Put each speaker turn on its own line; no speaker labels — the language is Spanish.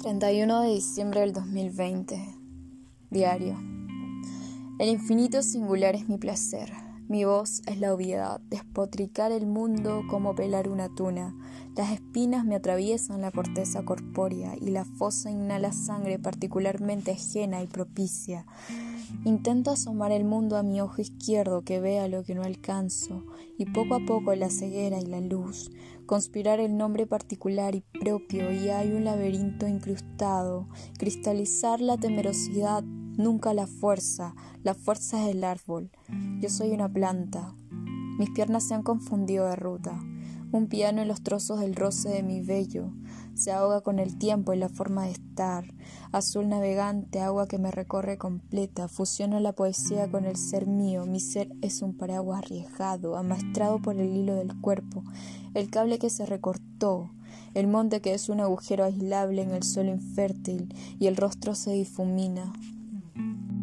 31 de diciembre del 2020. Diario. El infinito singular es mi placer. Mi voz es la obviedad, despotricar el mundo como pelar una tuna. Las espinas me atraviesan la corteza corpórea y la fosa inhala sangre particularmente ajena y propicia. Intento asomar el mundo a mi ojo izquierdo que vea lo que no alcanzo, y poco a poco la ceguera y la luz, conspirar el nombre particular y propio, y hay un laberinto incrustado, cristalizar la temerosidad, nunca la fuerza, la fuerza es el árbol. Yo soy una planta. Mis piernas se han confundido de ruta. Un piano en los trozos del roce de mi vello se ahoga con el tiempo y la forma de estar. Azul navegante, agua que me recorre completa, fusiono la poesía con el ser mío. Mi ser es un paraguas arriesgado, amaestrado por el hilo del cuerpo, el cable que se recortó, el monte que es un agujero aislable en el suelo infértil y el rostro se difumina. Thank you.